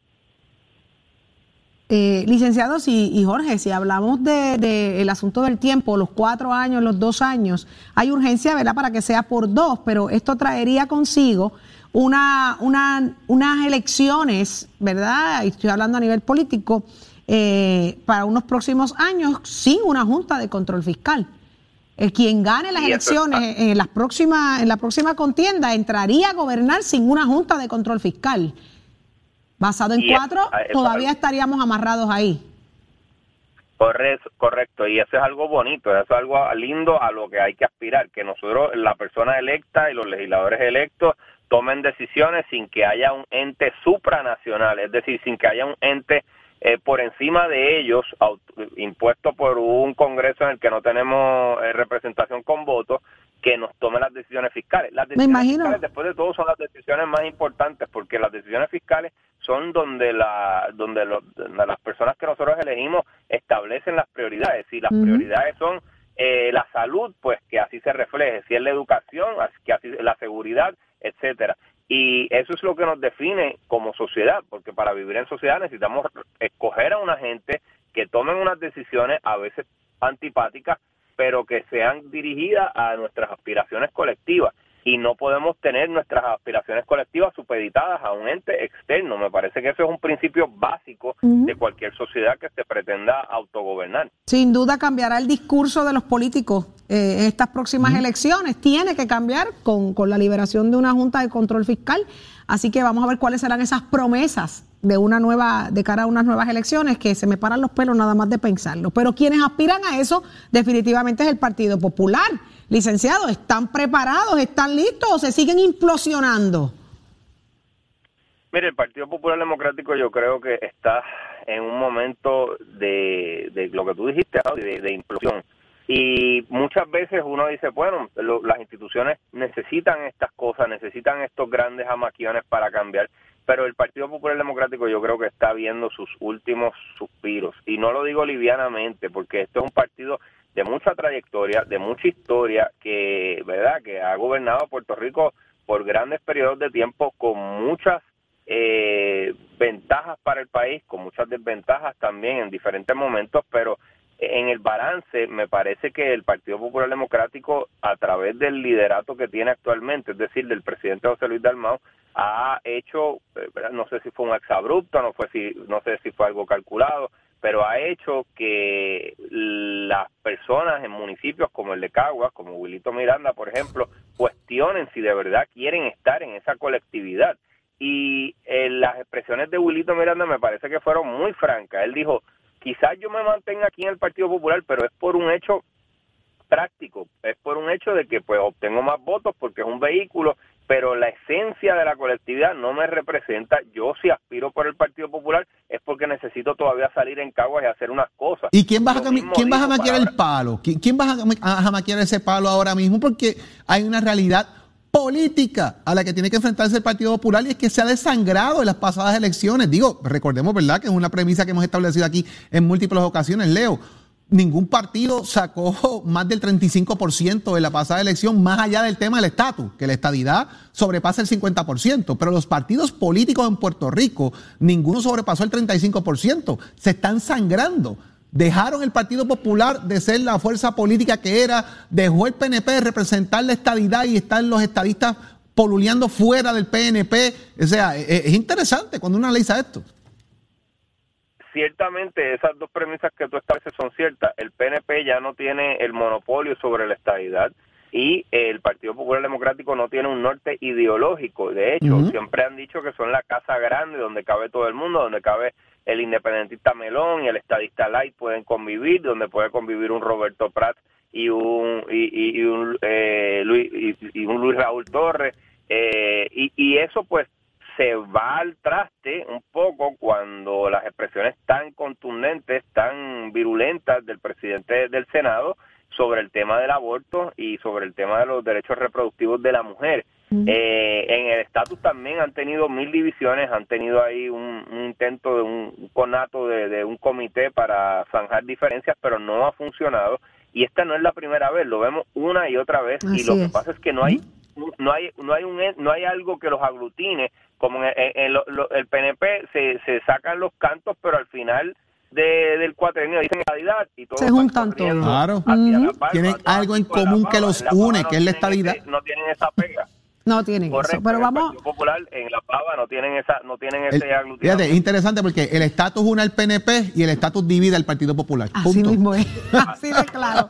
Eh, licenciados y, Jorge, si hablamos del de, asunto del tiempo, los cuatro años, los dos años, hay urgencia, ¿verdad?, para que sea por dos, pero esto traería consigo una, una, unas elecciones, ¿verdad? Y estoy hablando a nivel político, eh, para unos próximos años sin una junta de control fiscal. El quien gane las elecciones en, las próximas, en la próxima contienda entraría a gobernar sin una junta de control fiscal. Basado en cuatro, todavía estaríamos amarrados ahí. Correcto, correcto, y eso es algo bonito, eso es algo lindo a lo que hay que aspirar, que nosotros, la persona electa y los legisladores electos, tomen decisiones sin que haya un ente supranacional, es decir, sin que haya un ente eh, por encima de ellos, impuesto por un Congreso en el que no tenemos eh, representación con votos, que nos tome las decisiones fiscales. Las decisiones fiscales, después de todo, son las decisiones más importantes, porque las decisiones fiscales son donde, la, donde, las personas que nosotros elegimos establecen las prioridades. Si las prioridades son eh, la salud, pues que así se refleje. Si es la educación, que así la seguridad, etcétera. Y eso es lo que nos define como sociedad, porque para vivir en sociedad necesitamos escoger a una gente que tomen unas decisiones a veces antipáticas, pero que sean dirigidas a nuestras aspiraciones colectivas. Y no podemos tener nuestras aspiraciones colectivas supeditadas a un ente externo. Me parece que eso es un principio básico de cualquier sociedad que se pretenda autogobernar. Sin duda cambiará el discurso de los políticos eh, en estas próximas elecciones. Tiene que cambiar con, con la liberación de una Junta de Control Fiscal. Así que vamos a ver cuáles serán esas promesas de una nueva, de cara a unas nuevas elecciones, que se me paran los pelos nada más de pensarlo. Pero quienes aspiran a eso, definitivamente es el Partido Popular. Licenciados, ¿están preparados? ¿Están listos o se siguen implosionando? Mire, el Partido Popular Democrático yo creo que está en un momento de, lo que tú dijiste, de, de implosión. Y muchas veces uno dice, bueno, las instituciones necesitan estas cosas, necesitan estos grandes amaquiones para cambiar, pero el Partido Popular Democrático yo creo que está viendo sus últimos suspiros. Y no lo digo livianamente, porque esto es un partido de mucha trayectoria, de mucha historia, que, ¿verdad?, que ha gobernado Puerto Rico por grandes periodos de tiempo con muchas eh, ventajas para el país, con muchas desventajas también en diferentes momentos, pero en el balance me parece que el Partido Popular Democrático, a través del liderato que tiene actualmente, es decir, del presidente José Luis Dalmau, ha hecho, eh, no sé si fue un exabrupto, no, fue si, no sé si fue algo calculado, pero ha hecho que las personas en municipios como el de Caguas, como Wilito Miranda, por ejemplo, cuestionen si de verdad quieren estar en esa colectividad y eh, las expresiones de Wilito Miranda me parece que fueron muy francas. Él dijo, quizás yo me mantenga aquí en el Partido Popular, pero es por un hecho práctico, es por un hecho de que pues obtengo más votos porque es un vehículo, pero la esencia de la colectividad no me representa. Yo si aspiro por el Partido Popular es porque necesito todavía salir en Caguas y hacer unas cosas. ¿Y quién va a, ¿quién va a maquiar el palo? ¿Quién, va a, a maquiar ese palo ahora mismo? Porque hay una realidad política a la que tiene que enfrentarse el Partido Popular y es que se ha desangrado en las pasadas elecciones. Digo, recordemos, ¿verdad? Que es una premisa que hemos establecido aquí en múltiples ocasiones, Leo. Ningún partido sacó más del 35% de la pasada elección, más allá del tema del estatus, que la estadidad sobrepasa el 50%, pero los partidos políticos en Puerto Rico, ninguno sobrepasó el 35%, se están sangrando. Dejaron el Partido Popular de ser la fuerza política que era, dejó el PNP de representar la estadidad y están los estadistas poluleando fuera del PNP. O sea, e, e, es, interesante cuando uno analiza esto. Ciertamente esas dos premisas que tú estableces son ciertas. El PNP ya no tiene el monopolio sobre la estadidad y el Partido Popular Democrático no tiene un norte ideológico. De hecho, siempre han dicho que son la casa grande donde cabe todo el mundo, donde cabe el independentista Melón y el estadista Light pueden convivir, donde puede convivir un Roberto Prat y un y, un eh, Luis y, un Luis Raúl Torres eh, y, y eso pues se va al traste un poco cuando las expresiones tan contundentes, tan virulentas del presidente del Senado sobre el tema del aborto y sobre el tema de los derechos reproductivos de la mujer. Eh, en el estatus también han tenido mil divisiones, han tenido ahí un, intento de un, conato de, un comité para zanjar diferencias, pero no ha funcionado. Y esta no es la primera vez, lo vemos una y otra vez. y lo que pasa es que no hay, no hay, no hay un, no hay algo que los aglutine. Como en, el PNP se, se sacan los cantos, pero al final de, del cuatrenio dicen estadidad y todos se juntan todos. Claro. Tienen algo en común que los une, que es la estadidad. No tienen esa pega. No tienen eso, pero vamos. El Popular en la pava no tienen esa, no tienen ese Fíjate, es interesante porque el estatus une al PNP y el estatus divide al Partido Popular. Así mismo es, así de claro.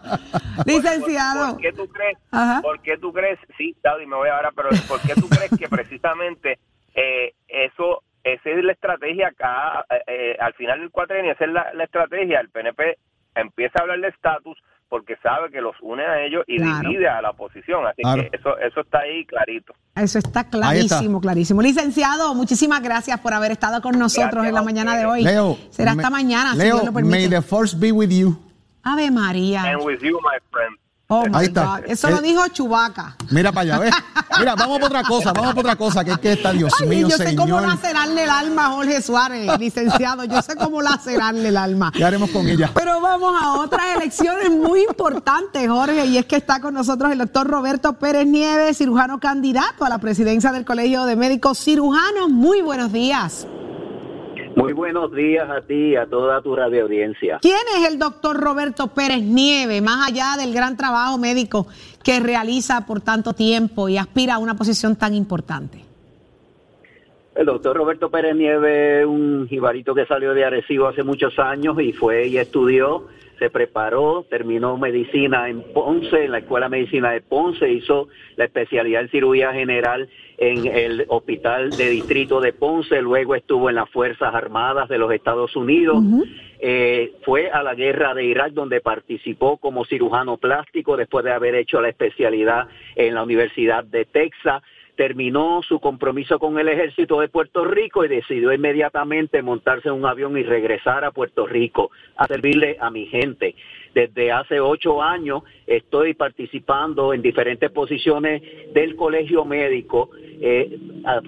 Licenciado. ¿Por, qué tú crees? ¿Por qué tú crees? Sí, David, me voy ahora, pero ¿por qué tú crees que precisamente eh, eso esa es la estrategia acá, eh, eh, al final del cuatrenio, esa es la, estrategia, el PNP empieza a hablar de estatus porque sabe que los une a ellos y divide a la oposición, así que eso, eso está ahí clarito. Eso está clarísimo, clarísimo. Licenciado, muchísimas gracias por haber estado con nosotros en la mañana de hoy. Leo, Será hasta mañana, Leo, si May the force be with you. Ave María. And with you, my friend. Oh Ahí está. Eso lo eh, dijo Chubaca. Mira para allá, ¿ves? Mira, vamos por otra cosa, vamos por otra cosa, que es que está, Dios mío, yo sé cómo lacerarle el alma a Jorge Suárez, licenciado. Yo sé cómo lacerarle el alma. ¿Qué haremos con ella? Pero vamos a otras elecciones muy importantes, Jorge, y es que está con nosotros el doctor Roberto Pérez Nieves, cirujano candidato a la presidencia del Colegio de Médicos Cirujanos. Muy buenos días. Muy buenos días a ti y a toda tu radio audiencia. ¿Quién es el doctor Roberto Pérez Nieve, más allá del gran trabajo médico que realiza por tanto tiempo y aspira a una posición tan importante? El doctor Roberto Pérez Nieve es un jibarito que salió de Arecibo hace muchos años y fue y estudió se preparó, terminó medicina en Ponce, en la Escuela de Medicina de Ponce, hizo la especialidad en cirugía general en el Hospital de Distrito de Ponce, luego estuvo en las Fuerzas Armadas de los Estados Unidos, eh, fue a la guerra de Irak donde participó como cirujano plástico después de haber hecho la especialidad en la Universidad de Texas terminó su compromiso con el ejército de Puerto Rico y decidió inmediatamente montarse en un avión y regresar a Puerto Rico a servirle a mi gente. Desde hace ocho años estoy participando en diferentes posiciones del colegio médico, eh,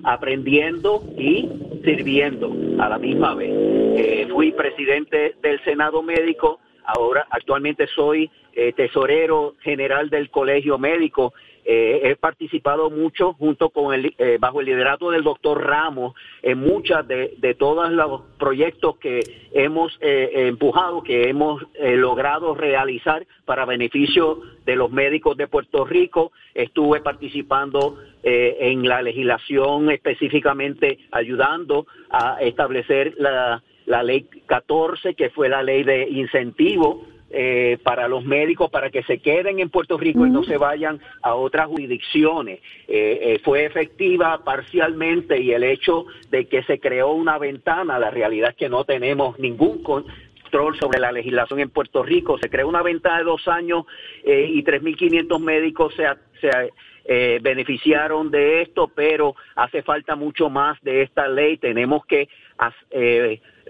aprendiendo y sirviendo a la misma vez. Eh, fui presidente del Senado Médico, ahora actualmente soy eh, tesorero general del colegio médico eh, he participado mucho junto con el, eh, bajo el liderato del doctor Ramos en muchas de, de todos los proyectos que hemos eh, empujado, que hemos logrado realizar para beneficio de los médicos de Puerto Rico. Estuve participando en la legislación específicamente ayudando a establecer la, la ley 14, que fue la ley de incentivo eh, para los médicos para que se queden en Puerto Rico y no se vayan a otras jurisdicciones. Eh, eh, fue efectiva parcialmente y el hecho de que se creó una ventana, la realidad es que no tenemos ningún control sobre la legislación en Puerto Rico. Se creó una ventana de dos años y 3.500 médicos se, se beneficiaron de esto, pero hace falta mucho más de esta ley. Tenemos que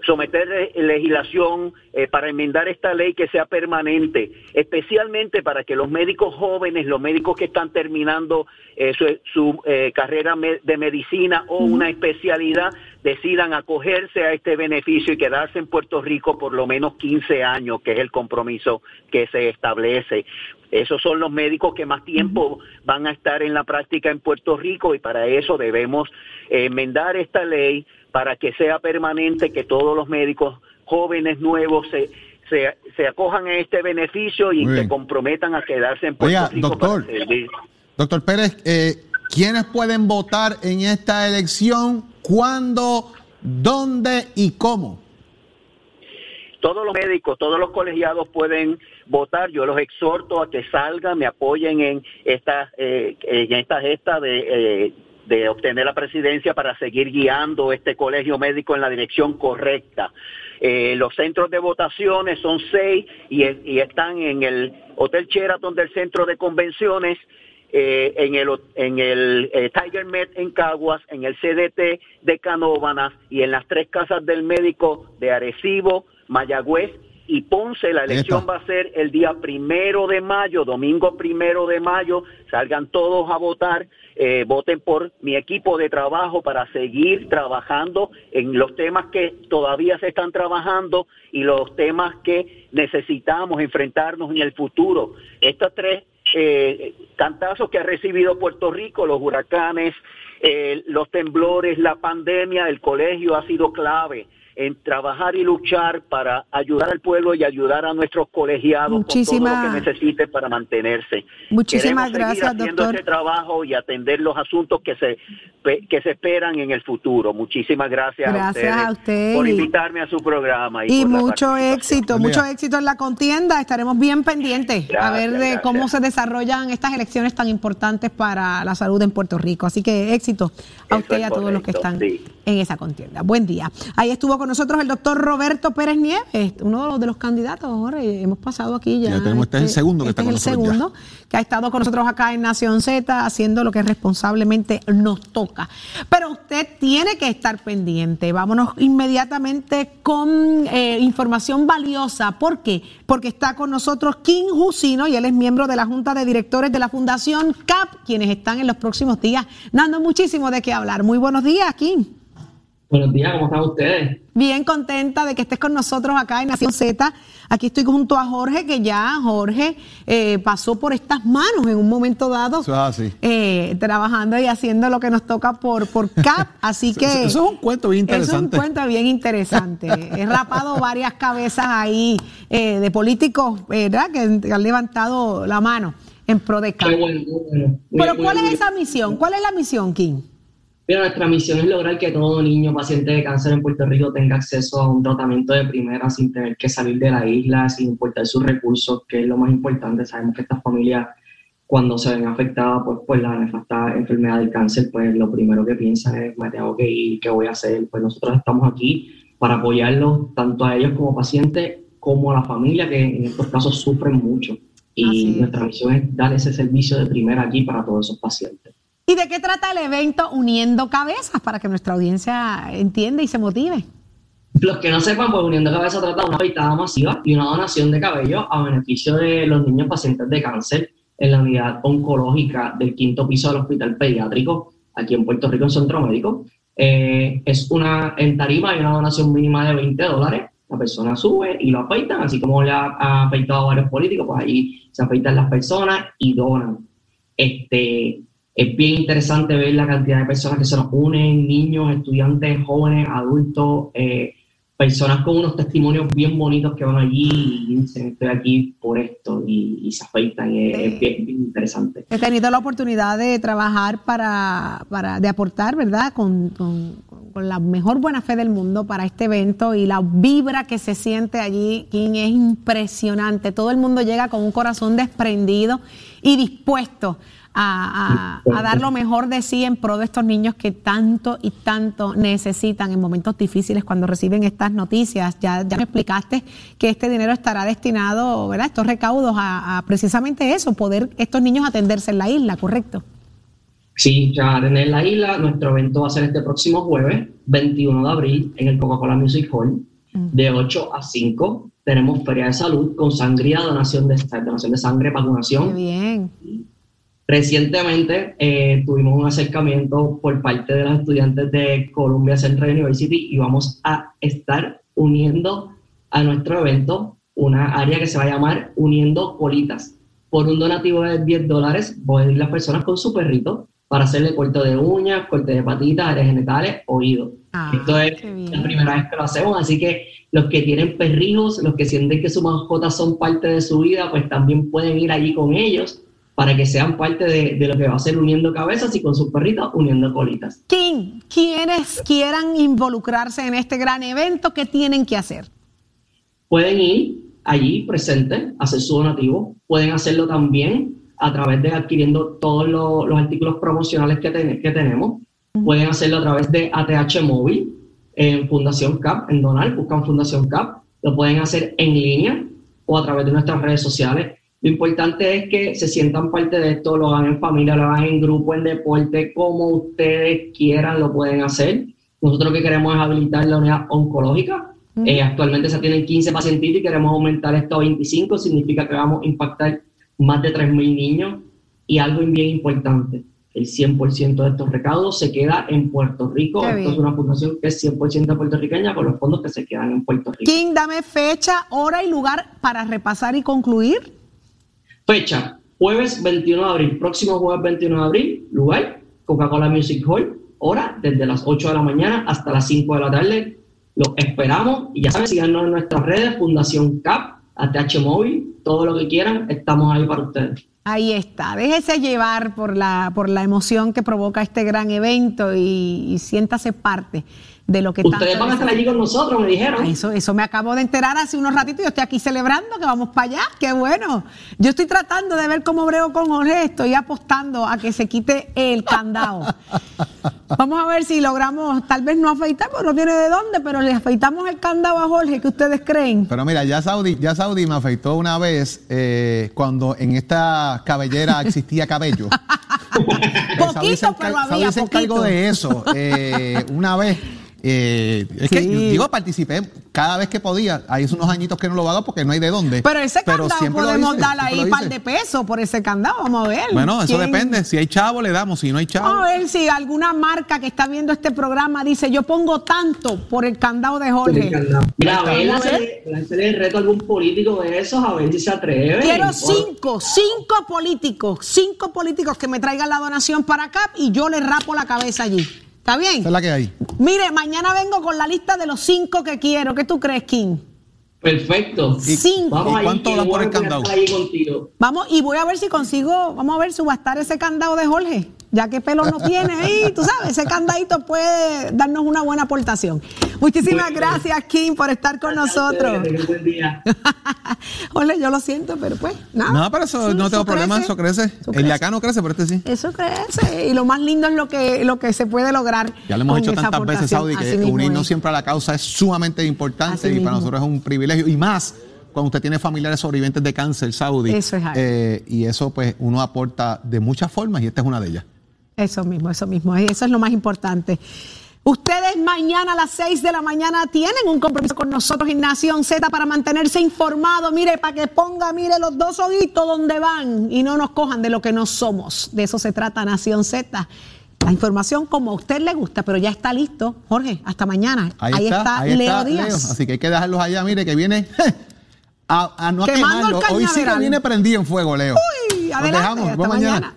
someter legislación eh, para enmendar esta ley que sea permanente, especialmente para que los médicos jóvenes, los médicos que están terminando eh, su, eh, carrera de medicina o una especialidad, decidan acogerse a este beneficio y quedarse en Puerto Rico por lo menos 15 años, que es el compromiso que se establece. Esos son los médicos que más tiempo van a estar en la práctica en Puerto Rico y para eso debemos enmendar esta ley para que sea permanente, que todos los médicos jóvenes nuevos se, se, acojan a este beneficio y se comprometan a quedarse en Puerto Rico doctor, Doctor Pérez, eh, ¿quiénes pueden votar en esta elección? ¿Cuándo? ¿Dónde y cómo? Todos los médicos, todos los colegiados pueden votar. Yo los exhorto a que salgan, me apoyen en esta, eh, en esta gesta de eh, de obtener la presidencia para seguir guiando este colegio médico en la dirección correcta. Eh, los centros de votaciones son seis y, están en el Hotel Sheraton del Centro de Convenciones, eh, en el, en el eh, Tiger Med en Caguas, en el CDT de Canóvanas y en las tres casas del médico de Arecibo, Mayagüez y Ponce. La elección va a ser el día primero de mayo, domingo primero de mayo. Salgan todos a votar. Eh, voten por mi equipo de trabajo para seguir trabajando en los temas que todavía se están trabajando y los temas que necesitamos enfrentarnos en el futuro. Estos tres eh, cantazos que ha recibido Puerto Rico, los huracanes, eh, los temblores, la pandemia, el colegio ha sido clave en trabajar y luchar para ayudar al pueblo y ayudar a nuestros colegiados con todo lo que necesite para mantenerse. Muchísimas Queremos gracias, seguir haciendo ese trabajo y atender los asuntos que se que se esperan en el futuro. Muchísimas gracias, gracias a, usted por invitarme a su programa y, mucho éxito, mucho éxito en la contienda. Estaremos bien pendientes a ver de cómo se desarrollan estas elecciones tan importantes para la salud en Puerto Rico. Así que éxito a usted y a todos los que están en esa contienda. Buen día. Ahí estuvo con nosotros el doctor Roberto Pérez Nieves, uno de los, candidatos. Hemos pasado aquí ya. ya tenemos, este, es el este, segundo que este está con el segundo que ha estado con nosotros acá en Nación Z haciendo lo que responsablemente nos toca. Pero usted tiene que estar pendiente. Vámonos inmediatamente con eh, información valiosa. ¿Por qué? Porque está con nosotros Kim Jusino y él es miembro de la Junta de Directores de la Fundación CAP, quienes están en los próximos días dando muchísimo de qué hablar. Muy buenos días, Kim. Buenos días, ¿cómo están ustedes? Bien contenta de que estés con nosotros acá en Nación Z. Aquí estoy junto a Jorge, que ya Jorge eh, pasó por estas manos en un momento dado, eh, trabajando y haciendo lo que nos toca por, por CAP. Así que. Eso, es un cuento bien interesante. Eso es un cuento bien interesante. He rapado varias cabezas ahí eh, de políticos, ¿verdad?, que han levantado la mano en pro de CAP. Pero, ¿cuál es esa misión? ¿Cuál es la misión, King? Pero nuestra misión es lograr que todo niño paciente de cáncer en Puerto Rico tenga acceso a un tratamiento de primera sin tener que salir de la isla, sin importar sus recursos, que es lo más importante. Sabemos que estas familias, cuando se ven afectadas pues, por la nefasta enfermedad del cáncer, pues lo primero que piensan es, me tengo que ir, ¿qué voy a hacer? Pues nosotros estamos aquí para apoyarlos tanto a ellos como pacientes, como a la familia, que en estos casos sufren mucho. Y nuestra misión es dar ese servicio de primera aquí para todos esos pacientes. ¿Y de qué trata el evento Uniendo Cabezas para que nuestra audiencia entienda y se motive? Los que no sepan, pues Uniendo Cabezas trata de una afeitada masiva y una donación de cabello a beneficio de los niños pacientes de cáncer en la unidad oncológica del quinto piso del Hospital Pediátrico, aquí en Puerto Rico, en Centro Médico. Eh, es una, en tarima hay una donación mínima de 20 dólares. La persona sube y lo afeitan, así como le ha, afeitado a varios políticos, pues ahí se afeitan las personas y donan. Este, es bien interesante ver la cantidad de personas que se nos unen, niños, estudiantes, jóvenes, adultos, eh, personas con unos testimonios bien bonitos que van allí y dicen estoy aquí por esto y, se afeitan. Es, bien, interesante. He tenido la oportunidad de trabajar para, para de aportar, ¿verdad? Con, con, con, la mejor buena fe del mundo para este evento y la vibra que se siente allí, King, es impresionante. Todo el mundo llega con un corazón desprendido y dispuesto a, dar lo mejor de sí en pro de estos niños que tanto y tanto necesitan en momentos difíciles cuando reciben estas noticias. Ya, ya me explicaste que este dinero estará destinado, ¿verdad? Estos recaudos a, precisamente eso, poder estos niños atenderse en la isla, ¿correcto? Sí, ya en la isla, nuestro evento va a ser este próximo jueves, 21 de abril, en el Coca-Cola Music Hall, mm. de 8 a 5. Tenemos feria de salud con sangría, donación de, donación de sangre, vacunación. bien Recientemente eh, tuvimos un acercamiento por parte de los estudiantes de Columbia Central University y vamos a estar uniendo a nuestro evento una área que se va a llamar Uniendo Colitas. Por un donativo de 10 dólares pueden ir las personas con su perrito para hacerle corte de uñas, corte de patitas, áreas genitales, oídos. Ah, Esto es la primera vez que lo hacemos, así que los que tienen perrijos, los que sienten que sus mascotas son parte de su vida, pues también pueden ir allí con ellos para que sean parte de, lo que va a ser uniendo cabezas y con sus perritos uniendo colitas. ¿Quién? quienes quieran involucrarse en este gran evento, ¿qué tienen que hacer? Pueden ir allí presente, hacer su donativo, pueden hacerlo también a través de adquiriendo todos los, artículos promocionales que, que tenemos, pueden hacerlo a través de ATH Móvil, en Fundación CAP, en Donal, buscan Fundación CAP, lo pueden hacer en línea o a través de nuestras redes sociales lo importante es que se sientan parte de esto, lo hagan en familia, lo hagan en grupo, en deporte, como ustedes quieran, lo pueden hacer. Nosotros lo que queremos es habilitar la unidad oncológica. Eh, actualmente se tienen 15 pacientes y queremos aumentar esto a 25, significa que vamos a impactar más de 3.000 niños. Y algo bien importante, el 100% de estos recaudos se queda en Puerto Rico. Esto es una fundación que es 100% puertorriqueña con los fondos que se quedan en Puerto Rico. King, dame fecha, hora y lugar para repasar y concluir. Fecha, jueves 21 de abril, próximo jueves 21 de abril, lugar, Coca-Cola Music Hall, hora desde las 8 de la mañana hasta las 5 de la tarde. Los esperamos y ya saben, síganos en nuestras redes, Fundación CAP, ATH Móvil, todo lo que quieran, estamos ahí para ustedes. Ahí está, déjese llevar por la, por la emoción que provoca este gran evento y siéntase parte de lo que Ustedes van a estar allí con nosotros, me dijeron. Eso, eso me acabo de enterar hace unos ratitos. Yo estoy aquí celebrando que vamos para allá. Qué bueno. Yo estoy tratando de ver cómo brego con Jorge. Estoy apostando a que se quite el candado. vamos a ver si logramos, tal vez no afeitar, porque no tiene de dónde, pero le afeitamos el candado a Jorge. ¿Qué ustedes creen? Pero mira, ya Saudi, ya Saudi me afeitó una vez eh, cuando en esta cabellera existía cabello. poquito, pero había Saudi se encargó de eso. Eh, una vez eh, es que digo, participé cada vez que podía. Hay unos añitos que no lo hago porque no hay de dónde. Pero ese candado podemos darle ahí un par de pesos por ese candado. Vamos a ver. Bueno, eso depende. Si hay chavo, le damos. Si no hay chavo. Vamos a ver si alguna marca que está viendo este programa dice: Yo pongo tanto por el candado de Jorge. Mira, a ver, hacerle el reto a algún político de esos, a ver si se atreve. Quiero cinco, cinco políticos, cinco políticos que me traigan la donación para acá y yo le rapo la cabeza allí. ¿Está bien? Esa es la que hay. Mire, mañana vengo con la lista de los cinco que quiero. ¿Qué tú crees, King? Perfecto. Cinco. Vamos ¿Y cuánto por el candado? Vamos, y voy a ver si consigo, vamos a ver subastar ese candado de Jorge. Ya que pelo no tiene ahí, tú sabes, ese candadito puede darnos una buena aportación. Muchísimas gracias, Kim, por estar con nosotros. Buen día. Ole, yo lo siento, pero pues, nada. No, pero eso Sí, no tengo problema, crece. eso crece. El de acá no crece, pero este sí. Eso crece. Y lo más lindo es lo que, lo que se puede lograr. Ya lo hemos hecho tantas veces. Saudi, que unirnos es. siempre a la causa es sumamente importante Así y para nosotros es un privilegio. Y más cuando usted tiene familiares sobrevivientes de cáncer, Saudi. Eso es algo. eh, y eso, pues, uno aporta de muchas formas y esta es una de ellas. Eso mismo, eso mismo. Eso es lo más importante. Ustedes mañana a las 6 de la mañana tienen un compromiso con nosotros en Nación Z para mantenerse informados. Mire, para que ponga, mire, los dos ojitos donde van y no nos cojan de lo que no somos. De eso se trata Nación Z. La información como a usted le gusta, pero ya está listo. Jorge, hasta mañana. Ahí, está, ahí Leo está Díaz. Leo. Así que hay que dejarlos allá, mire, que viene a, a no a quemarlo. Hoy sí que viene prendido en fuego, Leo. Uy, Nos adelante, dejamos, hasta mañana.